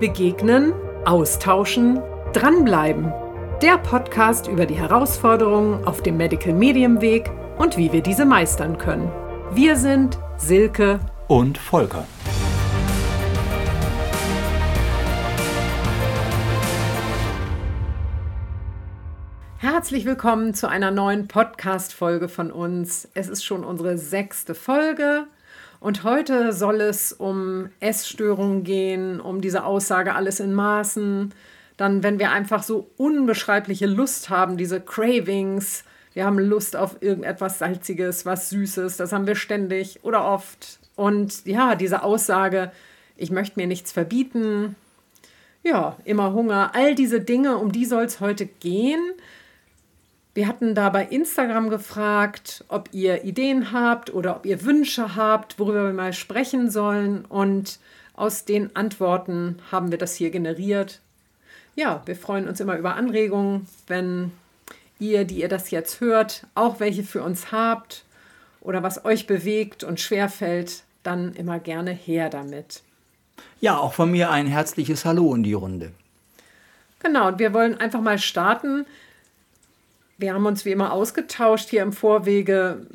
Begegnen, austauschen, dranbleiben. Der Podcast über die Herausforderungen auf dem Medical Medium Weg und wie wir diese meistern können. Wir sind Silke und Volker. Herzlich willkommen zu einer neuen Podcast-Folge von uns. Es ist schon unsere sechste Folge und heute soll es um Essstörungen gehen, um diese Aussage alles in Maßen. Dann, wenn wir einfach so unbeschreibliche Lust haben, diese Cravings, wir haben Lust auf irgendetwas Salziges, was Süßes, das haben wir ständig oder oft. Und ja, diese Aussage, ich möchte mir nichts verbieten, ja, immer Hunger, all diese Dinge, um die soll es heute gehen. Wir hatten da bei Instagram gefragt, ob ihr Ideen habt oder ob ihr Wünsche habt, worüber wir mal sprechen sollen. Und aus den Antworten haben wir das hier generiert. Ja, wir freuen uns immer über Anregungen, wenn ihr, die ihr das jetzt hört, auch welche für uns habt oder was euch bewegt und schwerfällt, dann immer gerne her damit. Ja, auch von mir ein herzliches Hallo in die Runde. Genau, und wir wollen einfach mal starten wir haben uns wie immer ausgetauscht hier im Vorwege.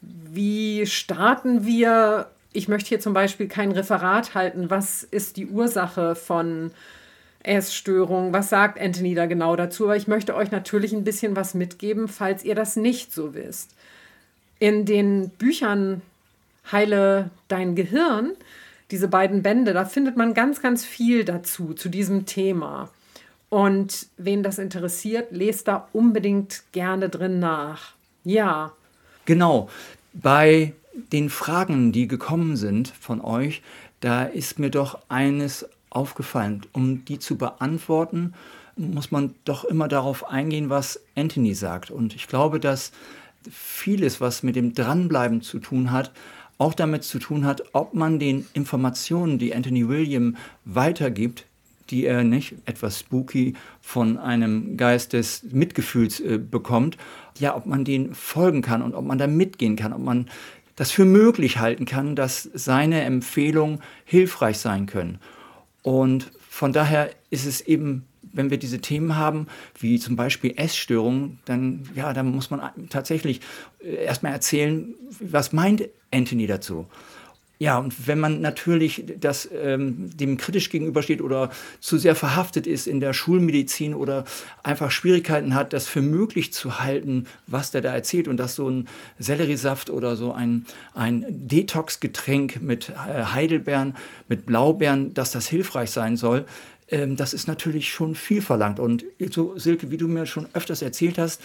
Wie starten wir? Ich möchte hier zum Beispiel kein Referat halten. Was ist die Ursache von Essstörungen? Was sagt Anthony da genau dazu? Aber ich möchte euch natürlich ein bisschen was mitgeben, falls ihr das nicht so wisst. In den Büchern Heile dein Gehirn, diese beiden Bände, da findet man ganz, ganz viel dazu, zu diesem Thema. Und wen das interessiert, lest da unbedingt gerne drin nach. Ja. Genau. Bei den Fragen, die gekommen sind von euch, da ist mir doch eines aufgefallen. Um die zu beantworten, muss man doch immer darauf eingehen, was Anthony sagt. Und ich glaube, dass vieles, was mit dem Dranbleiben zu tun hat, auch damit zu tun hat, ob man den Informationen, die Anthony William weitergibt, die er nicht etwas spooky von einem Geist des Mitgefühls äh, bekommt, ja, ob man den folgen kann und ob man da mitgehen kann, ob man das für möglich halten kann, dass seine Empfehlungen hilfreich sein können. Und von daher ist es eben, wenn wir diese Themen haben, wie zum Beispiel Essstörungen, dann, ja, dann muss man tatsächlich äh, erstmal erzählen, was meint Anthony dazu? Ja, und wenn man natürlich das, ähm, dem kritisch gegenübersteht oder zu sehr verhaftet ist in der Schulmedizin oder einfach Schwierigkeiten hat, das für möglich zu halten, was der da erzählt und dass so ein Selleriesaft oder so ein, ein Detox-Getränk mit äh, Heidelbeeren, mit Blaubeeren, dass das hilfreich sein soll, ähm, das ist natürlich schon viel verlangt. Und so, Silke, wie du mir schon öfters erzählt hast,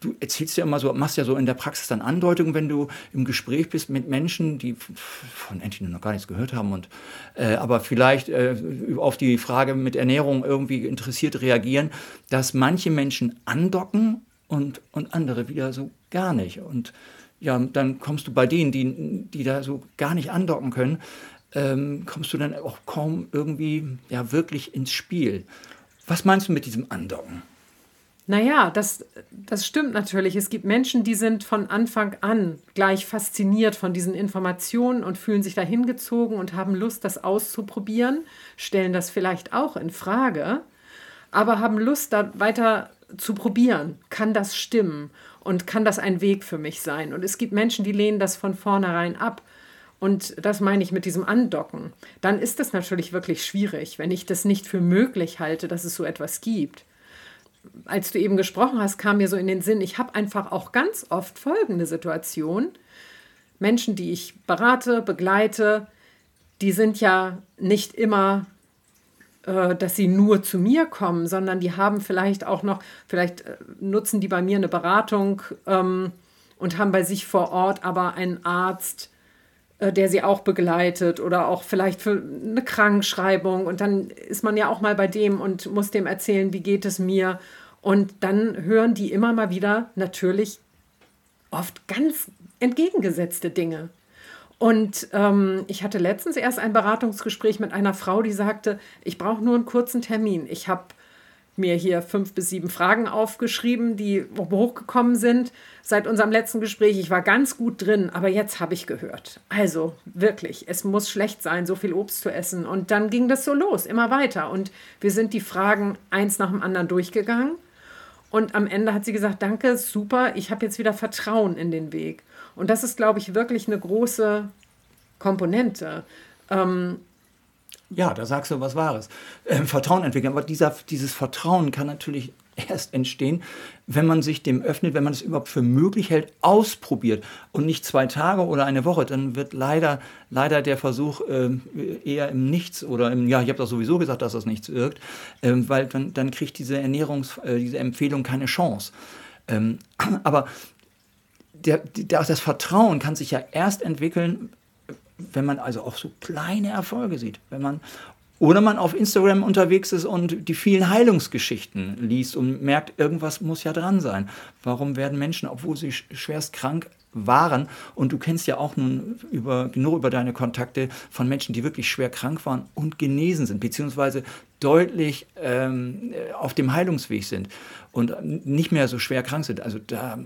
du erzählst ja immer so, machst ja so in der Praxis dann Andeutungen, wenn du im Gespräch bist mit Menschen, die von Anthony noch gar nichts gehört haben und äh, aber vielleicht äh, auf die Frage mit Ernährung irgendwie interessiert reagieren, dass manche Menschen andocken und, und andere wieder so gar nicht. Und ja, dann kommst du bei denen, die, die da so gar nicht andocken können, ähm, kommst du dann auch kaum irgendwie ja wirklich ins Spiel. Was meinst du mit diesem Andocken? Naja, das, das stimmt natürlich. Es gibt Menschen, die sind von Anfang an gleich fasziniert von diesen Informationen und fühlen sich dahin gezogen und haben Lust, das auszuprobieren, stellen das vielleicht auch in Frage, aber haben Lust, da weiter zu probieren. Kann das stimmen? Und kann das ein Weg für mich sein? Und es gibt Menschen, die lehnen das von vornherein ab. Und das meine ich mit diesem Andocken. Dann ist das natürlich wirklich schwierig, wenn ich das nicht für möglich halte, dass es so etwas gibt als du eben gesprochen hast, kam mir so in den Sinn, ich habe einfach auch ganz oft folgende Situation. Menschen, die ich berate, begleite, die sind ja nicht immer, äh, dass sie nur zu mir kommen, sondern die haben vielleicht auch noch, vielleicht äh, nutzen die bei mir eine Beratung ähm, und haben bei sich vor Ort aber einen Arzt, der sie auch begleitet oder auch vielleicht für eine Krankschreibung. Und dann ist man ja auch mal bei dem und muss dem erzählen, wie geht es mir. Und dann hören die immer mal wieder natürlich oft ganz entgegengesetzte Dinge. Und ähm, ich hatte letztens erst ein Beratungsgespräch mit einer Frau, die sagte, ich brauche nur einen kurzen Termin. Ich habe mir hier fünf bis sieben Fragen aufgeschrieben, die hochgekommen sind seit unserem letzten Gespräch. Ich war ganz gut drin, aber jetzt habe ich gehört. Also wirklich, es muss schlecht sein, so viel Obst zu essen. Und dann ging das so los, immer weiter. Und wir sind die Fragen eins nach dem anderen durchgegangen. Und am Ende hat sie gesagt, danke, super, ich habe jetzt wieder Vertrauen in den Weg. Und das ist, glaube ich, wirklich eine große Komponente. Ähm, ja, da sagst du was Wahres. Ähm, Vertrauen entwickeln. Aber dieser, dieses Vertrauen kann natürlich erst entstehen, wenn man sich dem öffnet, wenn man es überhaupt für möglich hält, ausprobiert und nicht zwei Tage oder eine Woche. Dann wird leider, leider der Versuch äh, eher im Nichts oder im, ja, ich habe doch sowieso gesagt, dass das nichts wirkt, äh, weil dann, dann kriegt diese Ernährungs-, äh, diese Empfehlung keine Chance. Ähm, aber der, der, das Vertrauen kann sich ja erst entwickeln, wenn man also auch so kleine Erfolge sieht, wenn man oder man auf Instagram unterwegs ist und die vielen Heilungsgeschichten liest und merkt, irgendwas muss ja dran sein. Warum werden Menschen, obwohl sie schwerst krank waren, und du kennst ja auch nun über, nur über deine Kontakte von Menschen, die wirklich schwer krank waren und genesen sind, beziehungsweise deutlich ähm, auf dem Heilungsweg sind und nicht mehr so schwer krank sind. Also da,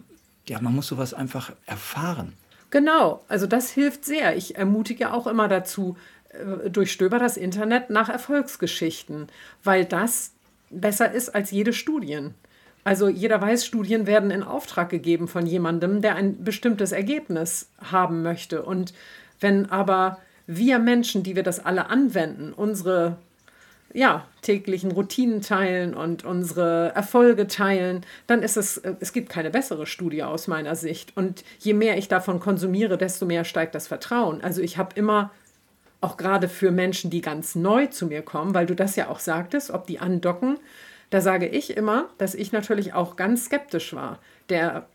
ja, man muss sowas einfach erfahren. Genau, also das hilft sehr. Ich ermutige auch immer dazu, äh, durchstöber das Internet nach Erfolgsgeschichten, weil das besser ist als jede Studien. Also jeder weiß, Studien werden in Auftrag gegeben von jemandem, der ein bestimmtes Ergebnis haben möchte. Und wenn aber wir Menschen, die wir das alle anwenden, unsere ja, täglichen Routinen teilen und unsere Erfolge teilen, dann ist es, äh, es gibt keine bessere Studie aus meiner Sicht. Und je mehr ich davon konsumiere, desto mehr steigt das Vertrauen. Also ich habe immer, auch gerade für Menschen, die ganz neu zu mir kommen, weil du das ja auch sagtest, ob die andocken, da sage ich immer, dass ich natürlich auch ganz skeptisch war. Der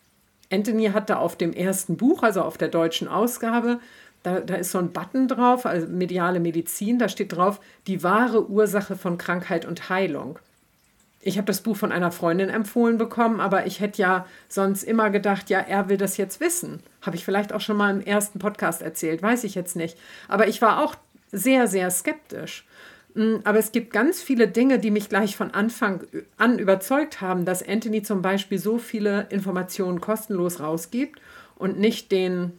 Anthony hatte auf dem ersten Buch, also auf der deutschen Ausgabe, da, da ist so ein Button drauf, also mediale Medizin, da steht drauf, die wahre Ursache von Krankheit und Heilung. Ich habe das Buch von einer Freundin empfohlen bekommen, aber ich hätte ja sonst immer gedacht, ja, er will das jetzt wissen. Habe ich vielleicht auch schon mal im ersten Podcast erzählt, weiß ich jetzt nicht. Aber ich war auch sehr, sehr skeptisch. Mm, aber es gibt ganz viele Dinge, die mich gleich von Anfang an überzeugt haben, dass Anthony zum Beispiel so viele Informationen kostenlos rausgibt und nicht den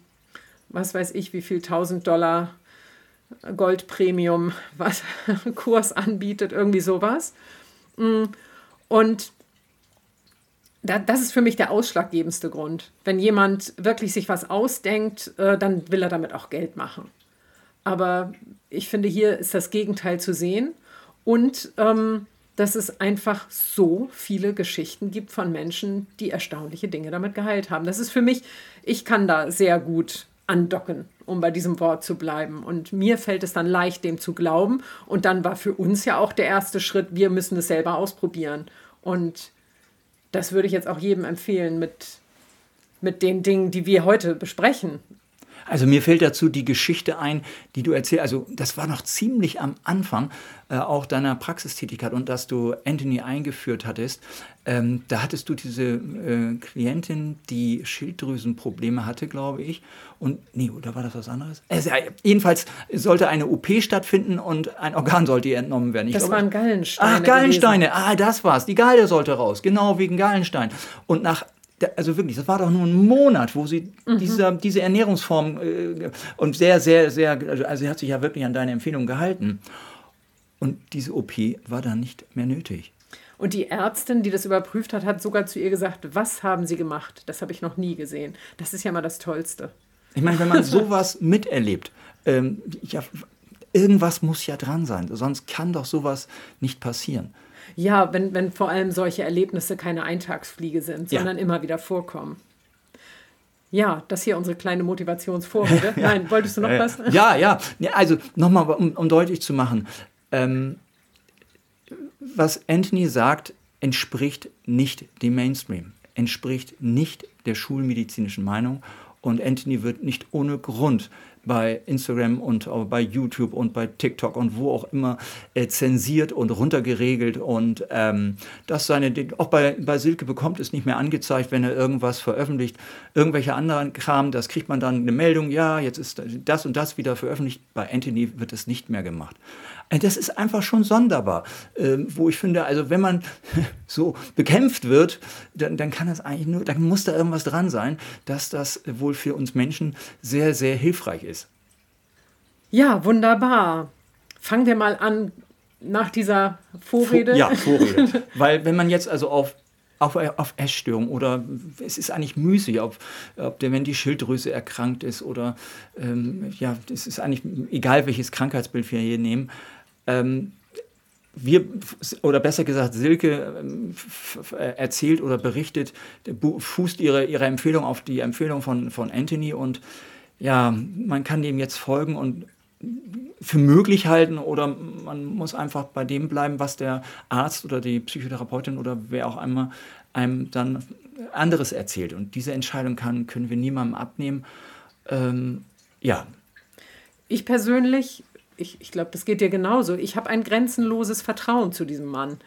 was weiß ich, wie viel 1000 Dollar Goldpremium, was Kurs anbietet, irgendwie sowas. Mm, und das ist für mich der ausschlaggebendste Grund. Wenn jemand wirklich sich was ausdenkt, äh, dann will er damit auch Geld machen. Aber ich finde, hier ist das Gegenteil zu sehen. Und ähm, dass es einfach so viele Geschichten gibt von Menschen, die erstaunliche Dinge damit geheilt haben. Das ist für mich, ich kann da sehr gut andocken, um bei diesem Wort zu bleiben. Und mir fällt es dann leicht, dem zu glauben. Und dann war für uns ja auch der erste Schritt, wir müssen es selber ausprobieren. Und das würde ich jetzt auch jedem empfehlen mit, mit den Dingen, die wir heute besprechen. Also mir fällt dazu die Geschichte ein, die du erzählst. Also das war noch ziemlich am Anfang äh, auch deiner Praxistätigkeit und dass du Anthony eingeführt hattest. Ähm, da hattest du diese äh, Klientin, die Schilddrüsenprobleme hatte, glaube ich. Und nee, oder war das was anderes? Also, jedenfalls sollte eine OP stattfinden und ein Organ sollte ihr entnommen werden. Ich das glaube, waren Gallensteine. Ach, Gallensteine. Gewesen. Ah, das war's. Die Galle sollte raus. Genau wegen Gallenstein. Und nach also wirklich, das war doch nur ein Monat, wo sie mhm. dieser, diese Ernährungsform äh, und sehr, sehr, sehr, also, also sie hat sich ja wirklich an deine Empfehlung gehalten. Und diese OP war dann nicht mehr nötig. Und die Ärztin, die das überprüft hat, hat sogar zu ihr gesagt, was haben Sie gemacht? Das habe ich noch nie gesehen. Das ist ja mal das Tollste. Ich meine, wenn man sowas miterlebt, ähm, ja, irgendwas muss ja dran sein, sonst kann doch sowas nicht passieren. Ja, wenn, wenn vor allem solche Erlebnisse keine Eintagsfliege sind, sondern ja. immer wieder vorkommen. Ja, das hier unsere kleine Motivationsvorrede. ja. Nein, wolltest du noch was? Ja, ja. Also nochmal, um, um deutlich zu machen, ähm, was Anthony sagt, entspricht nicht dem Mainstream, entspricht nicht der schulmedizinischen Meinung und Anthony wird nicht ohne Grund bei Instagram und bei YouTube und bei TikTok und wo auch immer äh, zensiert und runtergeregelt und ähm, das seine, auch bei, bei Silke bekommt es nicht mehr angezeigt, wenn er irgendwas veröffentlicht, irgendwelche anderen Kram, das kriegt man dann eine Meldung, ja, jetzt ist das und das wieder veröffentlicht. Bei Anthony wird es nicht mehr gemacht. Äh, das ist einfach schon sonderbar, ähm, wo ich finde, also wenn man so bekämpft wird, dann, dann kann das eigentlich nur, dann muss da irgendwas dran sein, dass das wohl für uns Menschen sehr, sehr hilfreich ist. Ja, wunderbar. Fangen wir mal an nach dieser Vorrede. Ja, Vorrede. Weil wenn man jetzt also auf auf, auf Essstörung oder es ist eigentlich müßig, ob, ob der, wenn die Schilddrüse erkrankt ist oder ähm, ja, es ist eigentlich egal, welches Krankheitsbild wir hier nehmen. Ähm, wir, oder besser gesagt, Silke ähm, erzählt oder berichtet, fußt ihre, ihre Empfehlung auf die Empfehlung von, von Anthony und ja, man kann dem jetzt folgen und für möglich halten oder man muss einfach bei dem bleiben, was der Arzt oder die Psychotherapeutin oder wer auch einmal einem dann anderes erzählt. Und diese Entscheidung kann, können wir niemandem abnehmen. Ähm, ja. Ich persönlich ich, ich glaube, das geht dir genauso. Ich habe ein grenzenloses Vertrauen zu diesem Mann.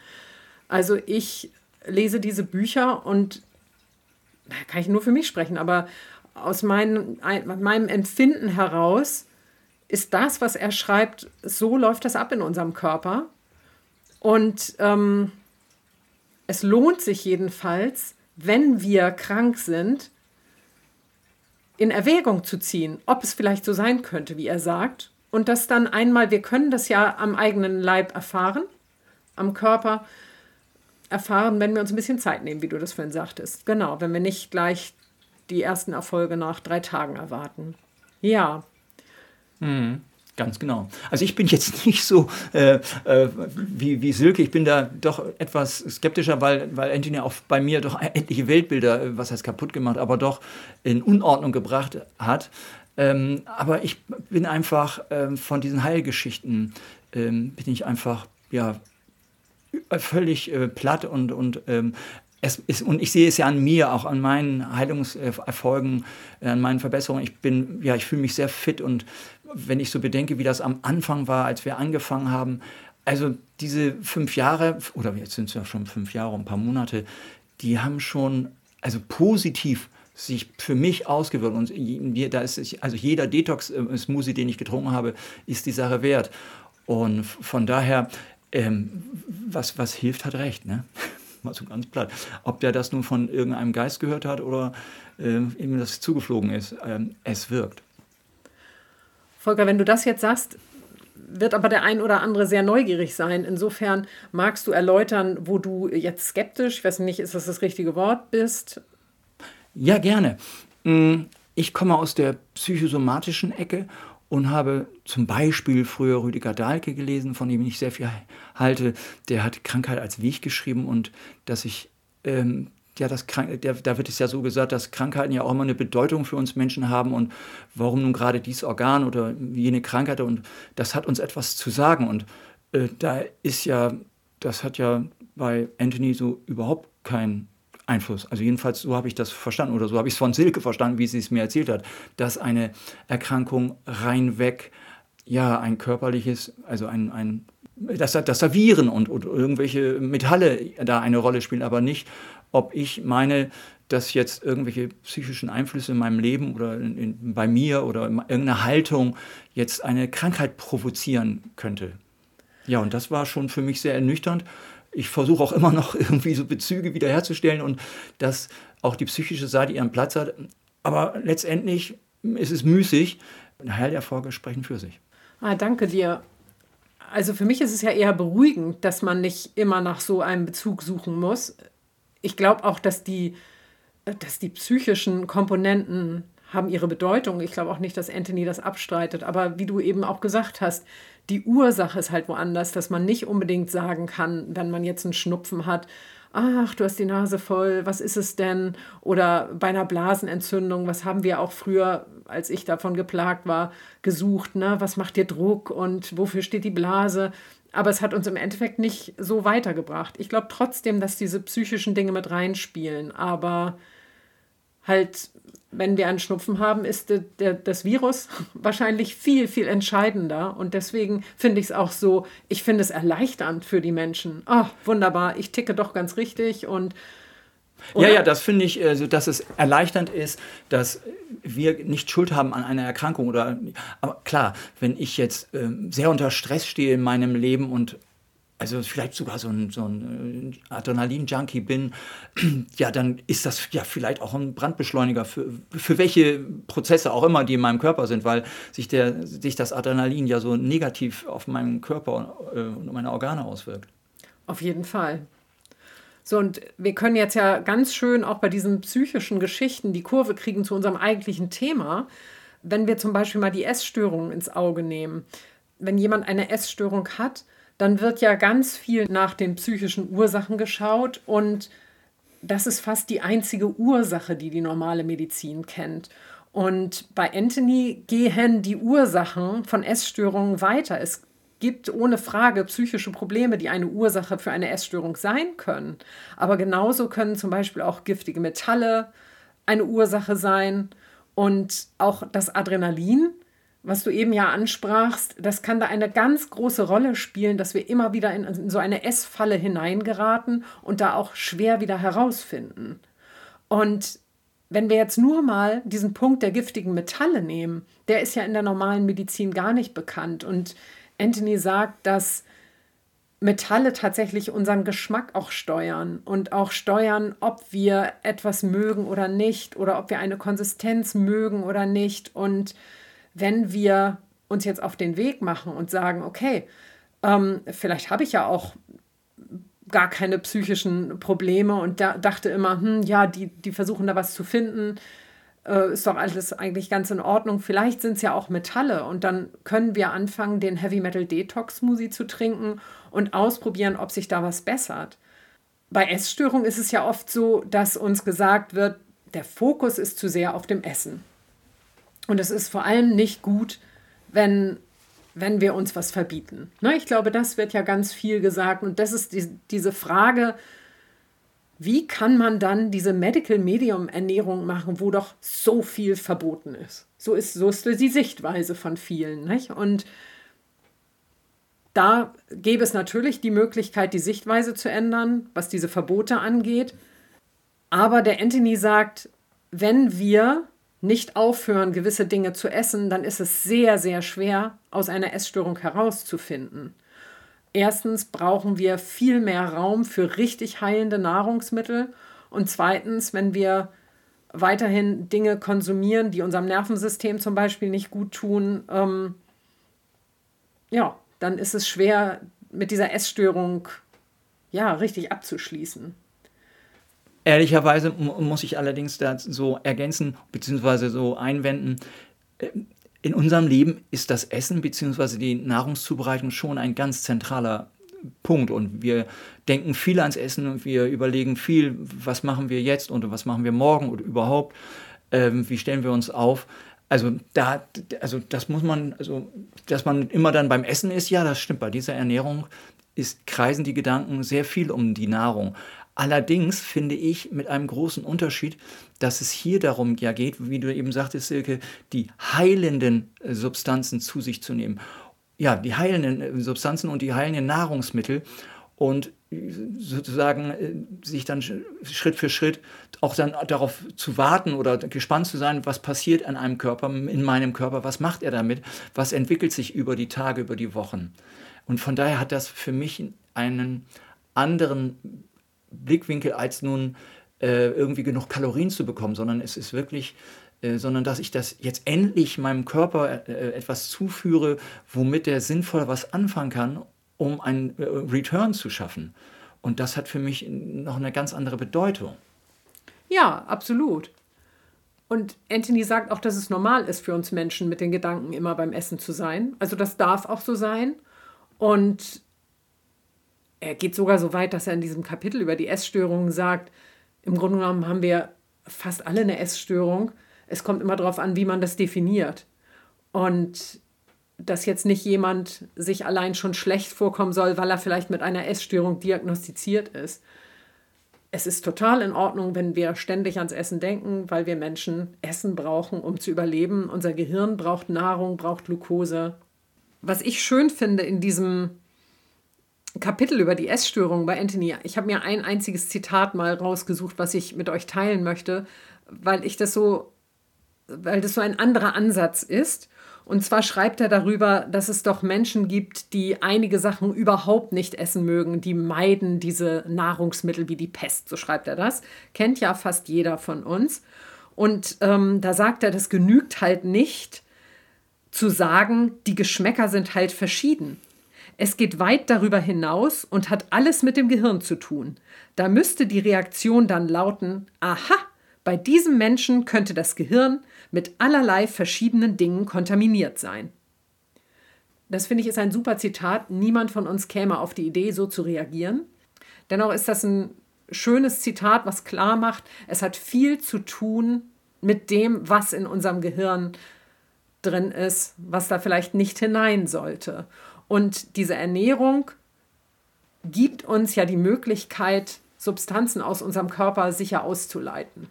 Also ich lese diese Bücher und da kann ich nur für mich sprechen, aber aus mein, meinem Empfinden heraus ist das, was er schreibt, so läuft das ab in unserem Körper. Und ähm, es lohnt sich jedenfalls, wenn wir krank sind, in Erwägung zu ziehen, ob es vielleicht so sein könnte, wie er sagt, und das dann einmal, wir können das ja am eigenen Leib erfahren, am Körper erfahren, wenn wir uns ein bisschen Zeit nehmen, wie du das vorhin sagtest. Genau, wenn wir nicht gleich die ersten Erfolge nach drei Tagen erwarten. Ja. Mhm. Ganz genau. Also ich bin jetzt nicht so äh, äh, wie, wie Silke, ich bin da doch etwas skeptischer, weil, weil Anthony auch bei mir doch etliche Weltbilder, äh, was heißt kaputt gemacht, aber doch in Unordnung gebracht hat. Ähm, aber ich bin einfach ähm, von diesen Heilgeschichten, ähm, bin ich einfach, ja, völlig äh, platt und, und ähm, es ist, und ich sehe es ja an mir, auch an meinen Heilungserfolgen, an meinen Verbesserungen. Ich bin, ja, ich fühle mich sehr fit und wenn ich so bedenke, wie das am Anfang war, als wir angefangen haben, also diese fünf Jahre, oder jetzt sind es ja schon fünf Jahre, ein paar Monate, die haben schon, also positiv sich für mich ausgewirkt. Und da ist, also jeder Detox-Smoothie, den ich getrunken habe, ist die Sache wert. Und von daher, ähm, was, was hilft, hat recht. Ne? Mal so ganz platt. Ob der das nun von irgendeinem Geist gehört hat oder äh, ihm das zugeflogen ist, ähm, es wirkt. Volker, wenn du das jetzt sagst, wird aber der ein oder andere sehr neugierig sein. Insofern magst du erläutern, wo du jetzt skeptisch, ich weiß nicht, ist das das richtige Wort, bist ja, gerne. Mm, ich komme aus der psychosomatischen Ecke und habe zum Beispiel früher Rüdiger Dahlke gelesen, von dem ich sehr viel halte. Der hat Krankheit als Weg geschrieben und dass ich, ähm, ja, das der, da wird es ja so gesagt, dass Krankheiten ja auch immer eine Bedeutung für uns Menschen haben und warum nun gerade dieses Organ oder jene Krankheit und das hat uns etwas zu sagen und äh, da ist ja, das hat ja bei Anthony so überhaupt keinen Einfluss. Also jedenfalls so habe ich das verstanden oder so habe ich es von Silke verstanden, wie sie es mir erzählt hat, dass eine Erkrankung reinweg ja ein körperliches, also ein, ein dass, dass da Viren und, und irgendwelche Metalle da eine Rolle spielen, aber nicht, ob ich meine, dass jetzt irgendwelche psychischen Einflüsse in meinem Leben oder in, in, bei mir oder irgendeine Haltung jetzt eine Krankheit provozieren könnte. Ja, und das war schon für mich sehr ernüchternd ich versuche auch immer noch irgendwie so Bezüge wiederherzustellen und dass auch die psychische Seite ihren Platz hat. Aber letztendlich ist es müßig. Heilerfolge sprechen für sich. Ah, danke dir. Also für mich ist es ja eher beruhigend, dass man nicht immer nach so einem Bezug suchen muss. Ich glaube auch, dass die, dass die psychischen Komponenten haben ihre Bedeutung. Ich glaube auch nicht, dass Anthony das abstreitet. Aber wie du eben auch gesagt hast, die Ursache ist halt woanders, dass man nicht unbedingt sagen kann, wenn man jetzt einen Schnupfen hat, ach, du hast die Nase voll, was ist es denn? Oder bei einer Blasenentzündung, was haben wir auch früher, als ich davon geplagt war, gesucht, ne? was macht dir Druck und wofür steht die Blase? Aber es hat uns im Endeffekt nicht so weitergebracht. Ich glaube trotzdem, dass diese psychischen Dinge mit reinspielen, aber halt wenn wir einen Schnupfen haben, ist der, der, das Virus wahrscheinlich viel, viel entscheidender. Und deswegen finde ich es auch so, ich finde es erleichternd für die Menschen. Oh, wunderbar, ich ticke doch ganz richtig und oder? Ja, ja, das finde ich, also, dass es erleichternd ist, dass wir nicht Schuld haben an einer Erkrankung. Oder, aber klar, wenn ich jetzt ähm, sehr unter Stress stehe in meinem Leben und also vielleicht sogar so ein, so ein äh, Adrenalin-Junkie bin, ja, dann ist das ja vielleicht auch ein Brandbeschleuniger für, für welche Prozesse auch immer, die in meinem Körper sind, weil sich, der, sich das Adrenalin ja so negativ auf meinen Körper äh, und meine Organe auswirkt. Auf jeden Fall. So, und wir können jetzt ja ganz schön auch bei diesen psychischen Geschichten die Kurve kriegen zu unserem eigentlichen Thema, wenn wir zum Beispiel mal die Essstörung ins Auge nehmen. Wenn jemand eine Essstörung hat, dann wird ja ganz viel nach den psychischen Ursachen geschaut und das ist fast die einzige Ursache, die die normale Medizin kennt. Und bei Anthony gehen die Ursachen von Essstörungen weiter. Es gibt ohne Frage psychische Probleme, die eine Ursache für eine Essstörung sein können. Aber genauso können zum Beispiel auch giftige Metalle eine Ursache sein und auch das Adrenalin was du eben ja ansprachst, das kann da eine ganz große Rolle spielen, dass wir immer wieder in, so eine Essfalle hineingeraten und da auch schwer wieder herausfinden. Und wenn wir jetzt nur mal diesen Punkt der giftigen Metalle nehmen, der ist ja in der normalen Medizin gar nicht bekannt. Und Anthony sagt, dass Metalle tatsächlich unseren Geschmack auch steuern und auch steuern, ob wir etwas mögen oder nicht oder ob wir eine Konsistenz mögen oder nicht. Und wenn wir uns jetzt auf den Weg machen und sagen, okay, ähm, vielleicht habe ich ja auch gar keine psychischen Probleme und da dachte immer, hm, ja, die, die versuchen da was zu finden, äh, ist doch alles eigentlich ganz in Ordnung. Vielleicht sind es ja auch Metalle und dann können wir anfangen, den Heavy Metal Detox Smoothie zu trinken und ausprobieren, ob sich da was bessert. Bei Essstörungen ist es ja oft so, dass uns gesagt wird, der Fokus ist zu sehr auf dem Essen. Und es ist vor allem nicht gut, wenn, wenn wir uns was verbieten. Ne? Ich glaube, das wird ja ganz viel gesagt. Und das ist die, diese Frage, wie kann man dann diese Medical Medium Ernährung machen, wo doch so viel verboten ist? So ist, so ist die Sichtweise von vielen. Nicht? Und da gäbe es natürlich die Möglichkeit, die Sichtweise zu ändern, was diese Verbote angeht. Aber der Anthony sagt, wenn wir nicht aufhören, gewisse Dinge zu essen, dann ist es sehr, sehr schwer, aus einer Essstörung herauszufinden. Erstens brauchen wir viel mehr Raum für richtig heilende Nahrungsmittel. Und zweitens, wenn wir weiterhin Dinge konsumieren, die unserem Nervensystem zum Beispiel nicht gut tun, ähm, ja, dann ist es schwer, mit dieser Essstörung ja, richtig abzuschließen. Ehrlicherweise muss ich allerdings da so ergänzen bzw. so einwenden, äh, in unserem Leben ist das Essen bzw. die Nahrungszubereitung schon ein ganz zentraler Punkt und wir denken viel ans Essen und wir überlegen viel, was machen wir jetzt und was machen wir morgen oder überhaupt, ähm, wie stellen wir uns auf. Also da, also das muss man, also dass man immer dann beim Essen ist, ja, das stimmt. Bei dieser Ernährung ist, kreisen die Gedanken sehr viel um die Nahrung. Allerdings finde ich mit einem großen Unterschied, dass es hier darum ja geht, wie du eben sagtest, Silke, die heilenden äh, Substanzen zu sich zu nehmen. Ja, die heilenden äh, Substanzen und die heilenden Nahrungsmittel und äh, sozusagen sich dann Schritt für Schritt auch dann darauf zu warten oder gespannt zu sein, was passiert an einem Körper, in meinem Körper, was macht er damit, was entwickelt sich über die Tage, über die Wochen. Und von daher hat das für mich einen anderen Blickwinkel, als nun äh, irgendwie genug Kalorien zu bekommen, sondern es ist wirklich, äh, sondern dass ich das jetzt endlich meinem Körper äh, etwas zuführe, womit er sinnvoll was anfangen kann, um einen äh, Return zu schaffen. Und das hat für mich noch eine ganz andere Bedeutung. Ja, absolut. Und Anthony sagt auch, dass es normal ist für uns Menschen, mit den Gedanken immer beim Essen zu sein. Also das darf auch so sein. Und er geht sogar so weit, dass er in diesem Kapitel über die Essstörungen sagt, im Grunde genommen haben wir fast alle eine Essstörung. Es kommt immer darauf an, wie man das definiert. Und dass jetzt nicht jemand sich allein schon schlecht vorkommen soll, weil er vielleicht mit einer Essstörung diagnostiziert ist. es ist total in Ordnung, wenn wir ständig ans Essen denken, weil wir Menschen Essen brauchen, um zu überleben. Unser Gehirn braucht Nahrung, braucht Glucose. Was ich schön finde in diesem Kapitel über die Essstörung bei Anthony, ich habe mir ein einziges Zitat mal rausgesucht, was ich mit euch teilen möchte, weil ich das so, weil das so ein anderer Ansatz ist. Und zwar schreibt er darüber, dass es doch Menschen gibt, die einige Sachen überhaupt nicht essen mögen, die meiden diese Nahrungsmittel wie die Pest, so schreibt er das. Kennt ja fast jeder von uns. Und ähm, da sagt er, das genügt halt nicht zu sagen, die Geschmäcker sind halt verschieden. Es geht weit darüber hinaus und hat alles mit dem Gehirn zu tun. Da müsste die Reaktion dann lauten, aha, bei diesem Menschen könnte das Gehirn mit allerlei verschiedenen Dingen kontaminiert sein. Das finde ich ist ein super Zitat. Niemand von uns käme auf die Idee, so zu reagieren. Dennoch ist das ein schönes Zitat, was klar macht, es hat viel zu tun mit dem, was in unserem Gehirn drin ist, was da vielleicht nicht hinein sollte. Und diese Ernährung gibt uns ja die Möglichkeit, Substanzen aus unserem Körper sicher auszuleiten.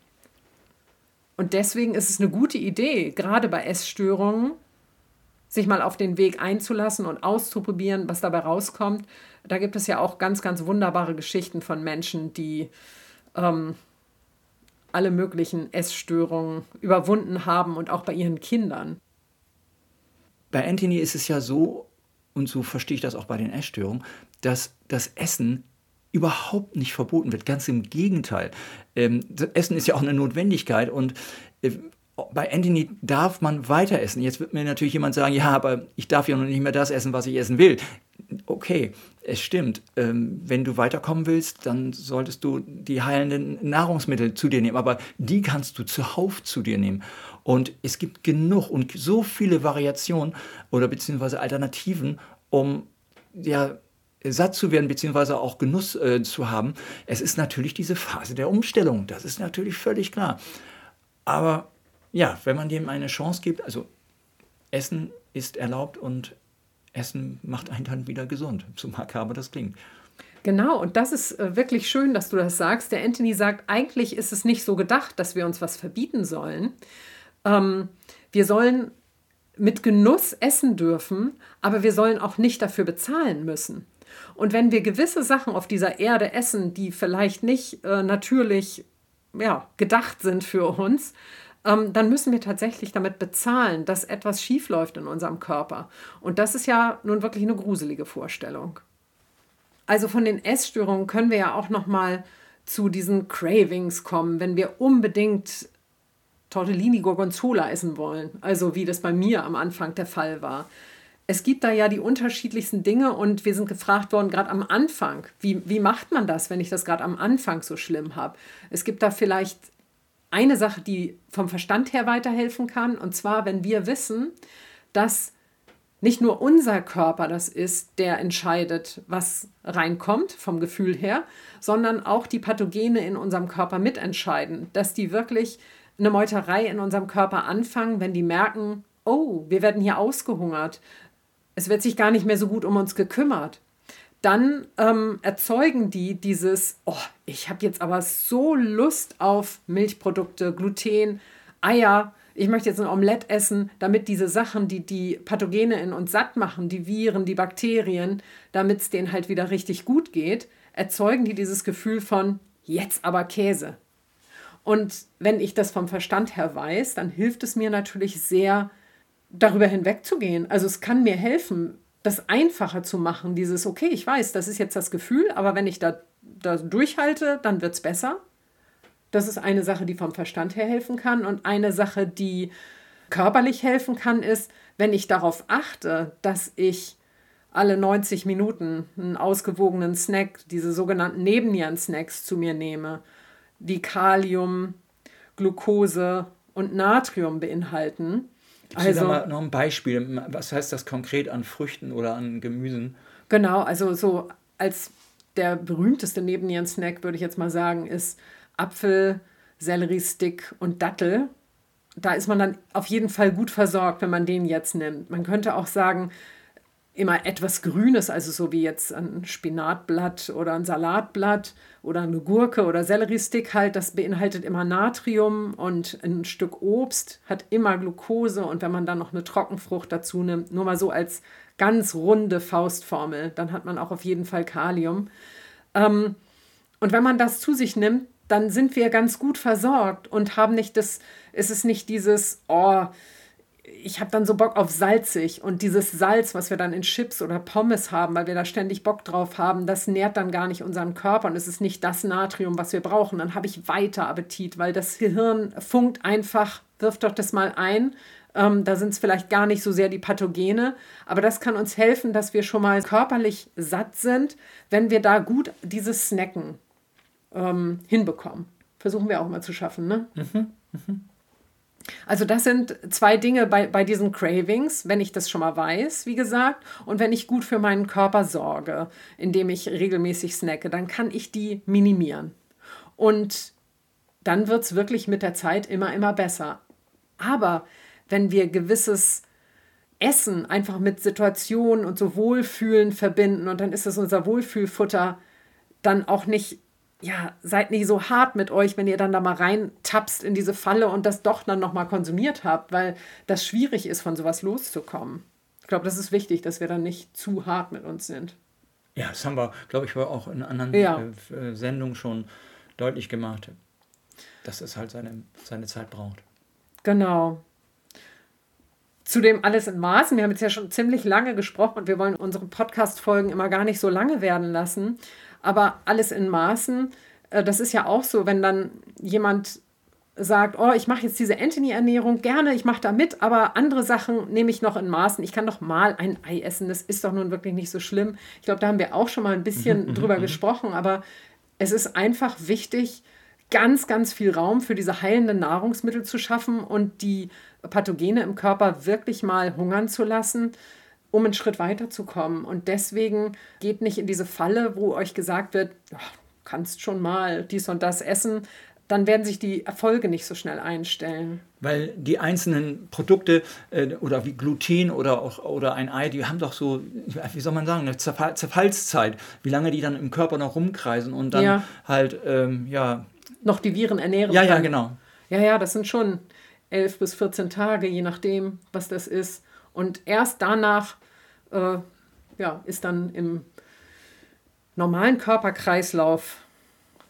Und deswegen ist es eine gute Idee, gerade bei Essstörungen, sich mal auf den Weg einzulassen und auszuprobieren, was dabei rauskommt. Da gibt es ja auch ganz, ganz wunderbare Geschichten von Menschen, die ähm, alle möglichen Essstörungen überwunden haben und auch bei ihren Kindern. Bei Anthony ist es ja so, und so verstehe ich das auch bei den Essstörungen, dass das Essen überhaupt nicht verboten wird. Ganz im Gegenteil. Ähm, Essen ist ja auch eine Notwendigkeit und äh, bei Anthony darf man weiter essen. Jetzt wird mir natürlich jemand sagen, ja, aber ich darf ja noch nicht mehr das essen, was ich essen will. Okay, es stimmt. Ähm, wenn du weiterkommen willst, dann solltest du die heilenden Nahrungsmittel zu dir nehmen. Aber die kannst du zuhauf zu dir nehmen. Und es gibt genug und so viele Variationen oder beziehungsweise Alternativen, um ja satt zu werden, beziehungsweise auch Genuss äh, zu haben. Es ist natürlich diese Phase der Umstellung, das ist natürlich völlig klar. Aber ja, wenn man dem eine Chance gibt, also Essen ist erlaubt und Essen macht einen dann wieder gesund, so makaber das klingt. Genau, und das ist äh, wirklich schön, dass du das sagst. Der Anthony sagt, eigentlich ist es nicht so gedacht, dass wir uns was verbieten sollen. Ähm, wir sollen mit Genuss essen dürfen, aber wir sollen auch nicht dafür bezahlen müssen. Und wenn wir gewisse Sachen auf dieser Erde essen, die vielleicht nicht äh, natürlich ja, gedacht sind für uns, ähm, dann müssen wir tatsächlich damit bezahlen, dass etwas schiefläuft in unserem Körper. Und das ist ja nun wirklich eine gruselige Vorstellung. Also von den Essstörungen können wir ja auch noch mal zu diesen Cravings kommen, wenn wir unbedingt Tortellini Gorgonzola essen wollen, also wie das bei mir am Anfang der Fall war es gibt da ja die unterschiedlichsten Dinge und wir sind gefragt worden, gerade am Anfang, wie, wie macht man das, wenn ich das gerade am Anfang so schlimm habe? Es gibt da vielleicht eine Sache, die vom Verstand her weiterhelfen kann, und zwar, wenn wir wissen, dass nicht nur unser Körper das ist, der entscheidet, was reinkommt vom Gefühl her, sondern auch die Pathogene in unserem Körper mitentscheiden, dass die wirklich eine Meuterei in unserem Körper anfangen, wenn die merken, oh, wir werden hier ausgehungert, es wird sich gar nicht mehr so gut um uns gekümmert. Dann ähm, erzeugen die dieses, oh, ich habe jetzt aber so Lust auf Milchprodukte, Gluten, Eier, ich möchte jetzt ein Omelett essen, damit diese Sachen, die die Pathogene in uns satt machen, die Viren, die Bakterien, damit es denen halt wieder richtig gut geht, erzeugen die dieses Gefühl von jetzt aber Käse. Und wenn ich das vom Verstand her weiß, dann hilft es mir natürlich sehr, darüber hinwegzugehen. Also es kann mir helfen, das einfacher zu machen. Dieses, okay, ich weiß, das ist jetzt das Gefühl, aber wenn ich da, da durchhalte, dann wird es besser. Das ist eine Sache, die vom Verstand her helfen kann. Und eine Sache, die körperlich helfen kann, ist, wenn ich darauf achte, dass ich alle 90 Minuten einen ausgewogenen Snack, diese sogenannten Nebennieren-Snacks zu mir nehme, die Kalium, Glucose und Natrium beinhalten, also mal noch ein Beispiel. Was heißt das konkret an Früchten oder an Gemüsen? Genau, also so als der berühmteste Nebennieren-Snack, würde ich jetzt mal sagen, ist Apfel, Selleriestick und Dattel. Da ist man dann auf jeden Fall gut versorgt, wenn man den jetzt nimmt. Man könnte auch sagen, immer etwas Grünes, also so wie jetzt ein Spinatblatt oder ein Salatblatt oder eine Gurke oder Selleriestick halt, das beinhaltet immer Natrium und ein Stück Obst hat immer Glucose und wenn man dann noch eine Trockenfrucht dazu nimmt, nur mal so als ganz runde Faustformel, dann hat man auch auf jeden Fall Kalium. Ähm, und wenn man das zu sich nimmt, dann sind wir ganz gut versorgt und haben nicht das, ist es nicht dieses, oh, ich habe dann so Bock auf salzig und dieses Salz, was wir dann in Chips oder Pommes haben, weil wir da ständig Bock drauf haben, das nährt dann gar nicht unseren Körper und es ist nicht das Natrium, was wir brauchen. Dann habe ich weiter Appetit, weil das Gehirn funkt einfach, wirft doch das mal ein. Ähm, da sind es vielleicht gar nicht so sehr die Pathogene, aber das kann uns helfen, dass wir schon mal körperlich satt sind, wenn wir da gut dieses Snacken ähm, hinbekommen. Versuchen wir auch mal zu schaffen, ne? Mhm. Mhm. Also das sind zwei Dinge bei, bei diesen Cravings, wenn ich das schon mal weiß, wie gesagt, und wenn ich gut für meinen Körper sorge, indem ich regelmäßig snacke, dann kann ich die minimieren. Und dann wird es wirklich mit der Zeit immer, immer besser. Aber wenn wir gewisses Essen einfach mit Situationen und so Wohlfühlen verbinden und dann ist es unser Wohlfühlfutter, dann auch nicht ja, seid nicht so hart mit euch, wenn ihr dann da mal reintapst in diese Falle und das doch dann nochmal konsumiert habt, weil das schwierig ist, von sowas loszukommen. Ich glaube, das ist wichtig, dass wir dann nicht zu hart mit uns sind. Ja, das haben wir, glaube ich, auch in anderen ja. Äh, äh, Sendungen schon deutlich gemacht, dass es halt seine, seine Zeit braucht. Genau. Zudem alles in Maßen. Wir haben jetzt ja schon ziemlich lange gesprochen und wir wollen unsere Podcast-Folgen immer gar nicht so lange werden lassen. Aber alles in Maßen, äh, das ist ja auch so, wenn dann jemand sagt, oh, ich mache jetzt diese Anthony-Ernährung gerne, ich mache da mit, aber andere Sachen nehme ich noch in Maßen. Ich kann doch mal ein Ei essen, das ist doch nun wirklich nicht so schlimm. Ich glaube, da haben wir auch schon mal ein bisschen drüber gesprochen, aber es ist einfach wichtig, ganz, ganz viel Raum für diese heilenden Nahrungsmittel zu schaffen und die Pathogene im Körper wirklich mal hungern zu lassen um einen Schritt weiterzukommen. Und deswegen geht nicht in diese Falle, wo euch gesagt wird, oh, kannst schon mal dies und das essen. Dann werden sich die Erfolge nicht so schnell einstellen. Weil die einzelnen Produkte äh, oder wie Gluten oder auch oder ein Ei, die haben doch so, wie soll man sagen, eine Zerfall Zerfallszeit, wie lange die dann im Körper noch rumkreisen und dann ja. halt, ähm, ja. Noch die Viren ernähren. Ja, ja, genau. Ja, ja, das sind schon elf bis 14 Tage, je nachdem, was das ist. Und erst danach äh, ja, ist dann im normalen Körperkreislauf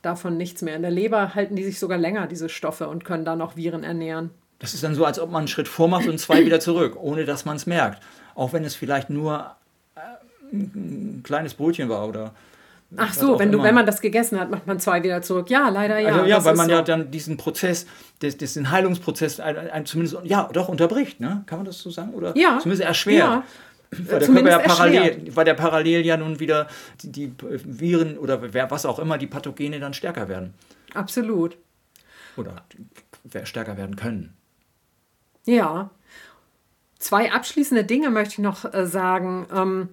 davon nichts mehr. In der Leber halten die sich sogar länger, diese Stoffe, und können dann noch Viren ernähren. Das ist dann so, als ob man einen Schritt vormacht und zwei wieder zurück, ohne dass man es merkt. Auch wenn es vielleicht nur äh, ein kleines Brötchen war oder Ach so, wenn, du, wenn man das gegessen hat, macht man zwei wieder zurück. Ja, leider ja. Also, ja, weil man so. ja dann diesen Prozess, des, diesen Heilungsprozess ein, ein, zumindest ja, doch unterbricht, ne? Kann man das so sagen? Oder ja. zumindest erschwert. Ja. Weil der Körper ja parallel, weil der parallel ja nun wieder die, die Viren oder wer, was auch immer, die Pathogene dann stärker werden. Absolut. Oder stärker werden können. Ja. Zwei abschließende Dinge möchte ich noch äh, sagen. Ähm,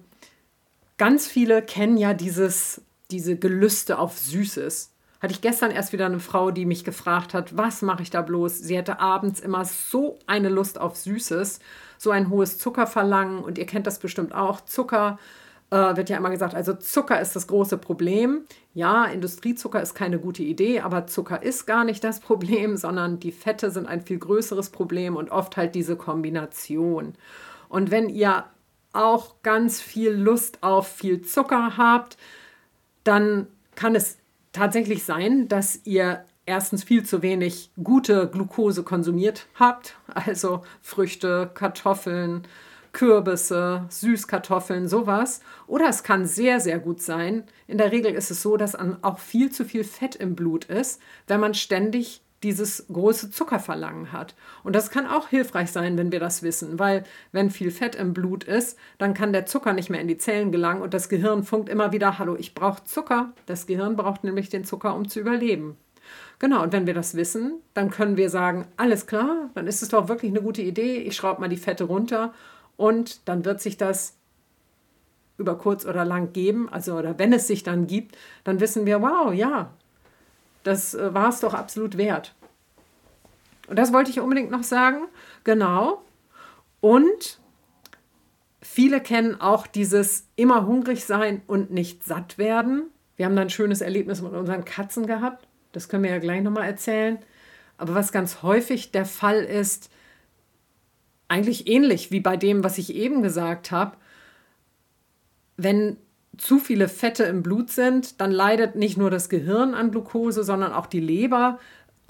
ganz viele kennen ja dieses, diese Gelüste auf Süßes. Hatte ich gestern erst wieder eine Frau, die mich gefragt hat, was mache ich da bloß? Sie hätte abends immer so eine Lust auf Süßes, so ein hohes Zuckerverlangen und ihr kennt das bestimmt auch. Zucker äh, wird ja immer gesagt, also Zucker ist das große Problem. Ja, Industriezucker ist keine gute Idee, aber Zucker ist gar nicht das Problem, sondern die Fette sind ein viel größeres Problem und oft halt diese Kombination. Und wenn ihr auch ganz viel Lust auf viel Zucker habt, dann kann es tatsächlich sein, dass ihr erstens viel zu wenig gute Glucose konsumiert habt, also Früchte, Kartoffeln, Kürbisse, Süßkartoffeln, sowas. Oder es kann sehr, sehr gut sein. In der Regel ist es so, dass auch viel zu viel Fett im Blut ist, wenn man ständig dieses große Zuckerverlangen hat. Und das kann auch hilfreich sein, wenn wir das wissen, weil wenn viel Fett im Blut ist, dann kann der Zucker nicht mehr in die Zellen gelangen und das Gehirn funkt immer wieder, hallo, ich brauche Zucker. Das Gehirn braucht nämlich den Zucker, um zu überleben. Genau, und wenn wir das wissen, dann können wir sagen, alles klar, dann ist es doch wirklich eine gute Idee, ich schraube mal die Fette runter und dann wird sich das über kurz oder lang geben, also oder wenn es sich dann gibt, dann wissen wir, wow, ja, das äh, war es doch absolut wert. Und das wollte ich unbedingt noch sagen. Genau. Und viele kennen auch dieses immer hungrig sein und nicht satt werden. Wir haben da ein schönes Erlebnis mit unseren Katzen gehabt. Das können wir ja gleich nochmal erzählen. Aber was ganz häufig der Fall ist, eigentlich ähnlich wie bei dem, was ich eben gesagt habe, wenn zu viele Fette im Blut sind, dann leidet nicht nur das Gehirn an Glucose, sondern auch die Leber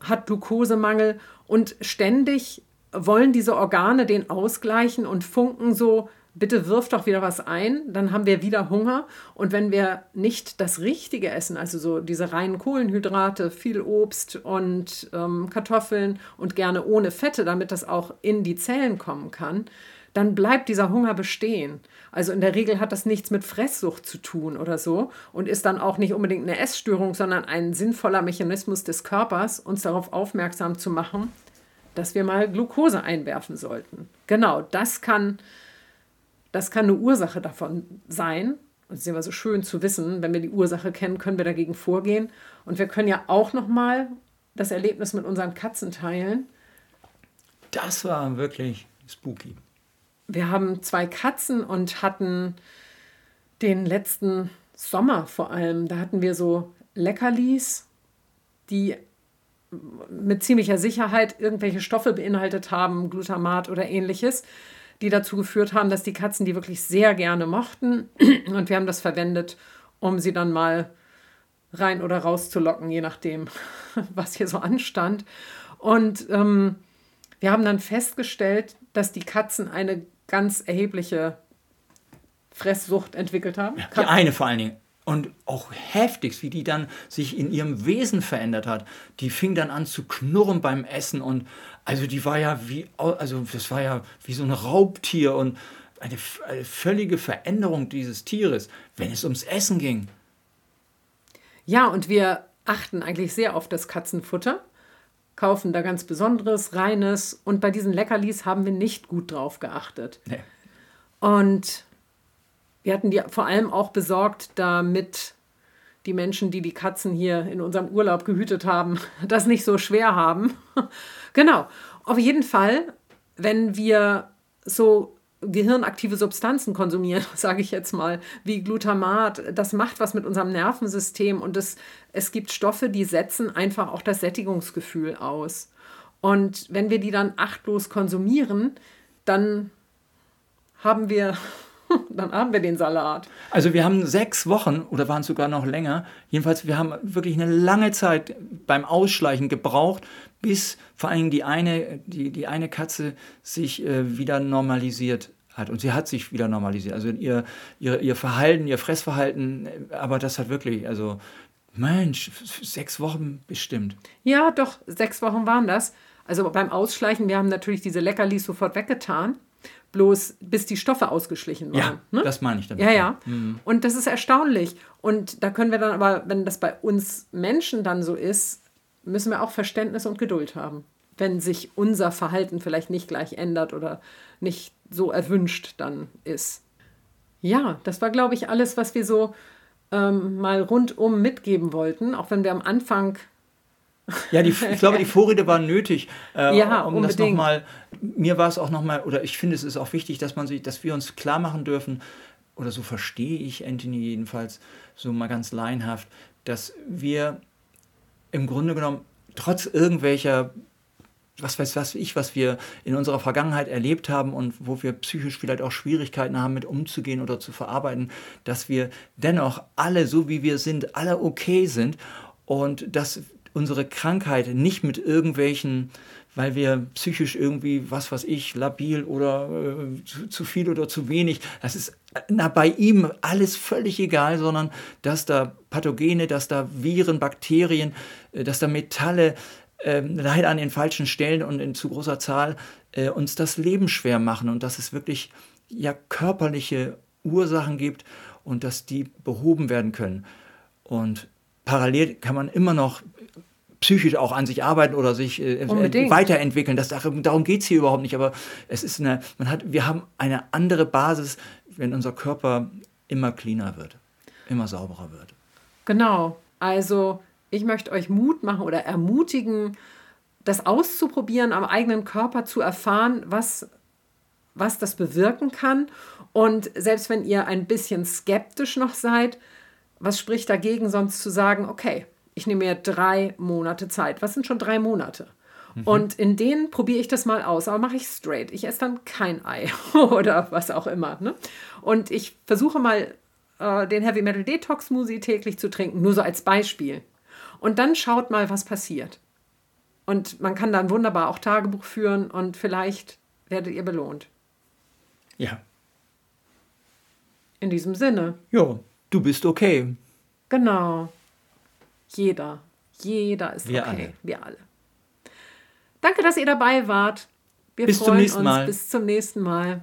hat Glukosemangel und ständig wollen diese Organe den ausgleichen und funken so, bitte wirf doch wieder was ein, dann haben wir wieder Hunger. Und wenn wir nicht das Richtige essen, also so diese reinen Kohlenhydrate, viel Obst und ähm, Kartoffeln und gerne ohne Fette, damit das auch in die Zellen kommen kann, dann bleibt dieser Hunger bestehen. Also in der Regel hat das nichts mit Fresssucht zu tun oder so und ist dann auch nicht unbedingt eine Essstörung, sondern ein sinnvoller Mechanismus des Körpers, uns darauf aufmerksam zu machen, dass wir mal Glucose einwerfen sollten. Genau, das kann, das kann eine Ursache davon sein. Und es ist immer so schön zu wissen, wenn wir die Ursache kennen, können wir dagegen vorgehen. Und wir können ja auch noch mal das Erlebnis mit unseren Katzen teilen. Das war wirklich spooky wir haben zwei Katzen und hatten den letzten Sommer vor allem, da hatten wir so Leckerlis, die mit ziemlicher Sicherheit irgendwelche Stoffe beinhaltet haben, Glutamat oder ähnliches, die dazu geführt haben, dass die Katzen die wirklich sehr gerne mochten. Und wir haben das verwendet, um sie dann mal rein oder raus zu locken, je nachdem, was hier so anstand. Und ähm, wir haben dann festgestellt, dass die Katzen eine ganz erhebliche Fresssucht entwickelt haben. Die eine vor allen Dingen. Und auch heftigst, wie die dann sich in ihrem Wesen verändert hat. Die fing dann an zu knurren beim Essen und also die war ja wie, also das war ja wie so ein Raubtier und eine, eine völlige Veränderung dieses Tieres, wenn es ums Essen ging. Ja, und wir achten eigentlich sehr auf das Katzenfutter kaufen da ganz Besonderes, Reines. Und bei diesen Leckerlis haben wir nicht gut drauf geachtet. Nee. Und wir hatten die vor allem auch besorgt, damit die Menschen, die die Katzen hier in unserem Urlaub gehütet haben, das nicht so schwer haben. genau. Auf jeden Fall, wenn wir so gehirnaktive Substanzen konsumieren, sage ich jetzt mal, wie Glutamat. Das macht was mit unserem Nervensystem und es, es gibt Stoffe, die setzen einfach auch das Sättigungsgefühl aus. Und wenn wir die dann achtlos konsumieren, dann haben wir dann haben wir den Salat. Also wir haben sechs Wochen oder waren es sogar noch länger. Jedenfalls, wir haben wirklich eine lange Zeit beim Ausschleichen gebraucht, bis vor allem die eine, die, die eine Katze sich äh, wieder normalisiert hat. Und sie hat sich wieder normalisiert. Also ihr, ihr, ihr Verhalten, ihr Fressverhalten, äh, aber das hat wirklich, also Mensch, sechs Wochen bestimmt. Ja, doch, sechs Wochen waren das. Also beim Ausschleichen, wir haben natürlich diese Leckerlis sofort weggetan bloß bis die Stoffe ausgeschlichen waren. Ja, ne? das meine ich damit. Ja, ja. Mhm. Und das ist erstaunlich. Und da können wir dann aber, wenn das bei uns Menschen dann so ist, müssen wir auch Verständnis und Geduld haben. Wenn sich unser Verhalten vielleicht nicht gleich ändert oder nicht so erwünscht dann ist. Ja, das war, glaube ich, alles, was wir so ähm, mal rundum mitgeben wollten, auch wenn wir am Anfang ja, die, ich glaube, die Vorrede war nötig, äh, ja, um unbedingt. das nochmal. Mir war es auch nochmal, oder ich finde, es ist auch wichtig, dass man sich, dass wir uns klar machen dürfen, oder so verstehe ich Anthony jedenfalls, so mal ganz laienhaft, dass wir im Grunde genommen trotz irgendwelcher was weiß was ich, was wir in unserer Vergangenheit erlebt haben und wo wir psychisch vielleicht auch Schwierigkeiten haben, mit umzugehen oder zu verarbeiten, dass wir dennoch alle, so wie wir sind, alle okay sind und dass unsere Krankheit nicht mit irgendwelchen, weil wir psychisch irgendwie, was weiß ich, labil oder äh, zu, zu, viel oder zu wenig, das ist na, bei ihm alles völlig egal, sondern dass da Pathogene, dass da Viren, Bakterien, äh, dass da Metalle äh, leider an den falschen Stellen und in zu großer Zahl äh, uns das Leben schwer machen und dass es wirklich ja körperliche Ursachen gibt und dass die behoben werden können. Und parallel kann man immer noch psychisch auch an sich arbeiten oder sich äh, äh weiterentwickeln. Das, darum geht es hier überhaupt nicht. Aber es ist eine, man hat, wir haben eine andere Basis, wenn unser Körper immer cleaner wird, immer sauberer wird. Genau. Also ich möchte euch Mut machen oder ermutigen, das auszuprobieren, am eigenen Körper zu erfahren, was was das bewirken kann. Und selbst wenn ihr ein bisschen skeptisch noch seid, was spricht dagegen, sonst zu sagen, okay, ich nehme mir drei Monate Zeit. Was sind schon drei Monate? Mhm. Und in denen probiere ich das mal aus, aber mache ich straight. Ich esse dann kein Ei oder was auch immer. Ne? Und ich versuche mal äh, den Heavy Metal Detox Smoothie täglich zu trinken, nur so als Beispiel. Und dann schaut mal, was passiert. Und man kann dann wunderbar auch Tagebuch führen und vielleicht werdet ihr belohnt. Ja. In diesem Sinne. Ja, du bist okay. Genau. Jeder. Jeder ist Wir okay. alle. Wir alle. Danke, dass ihr dabei wart. Wir Bis freuen uns. Mal. Bis zum nächsten Mal.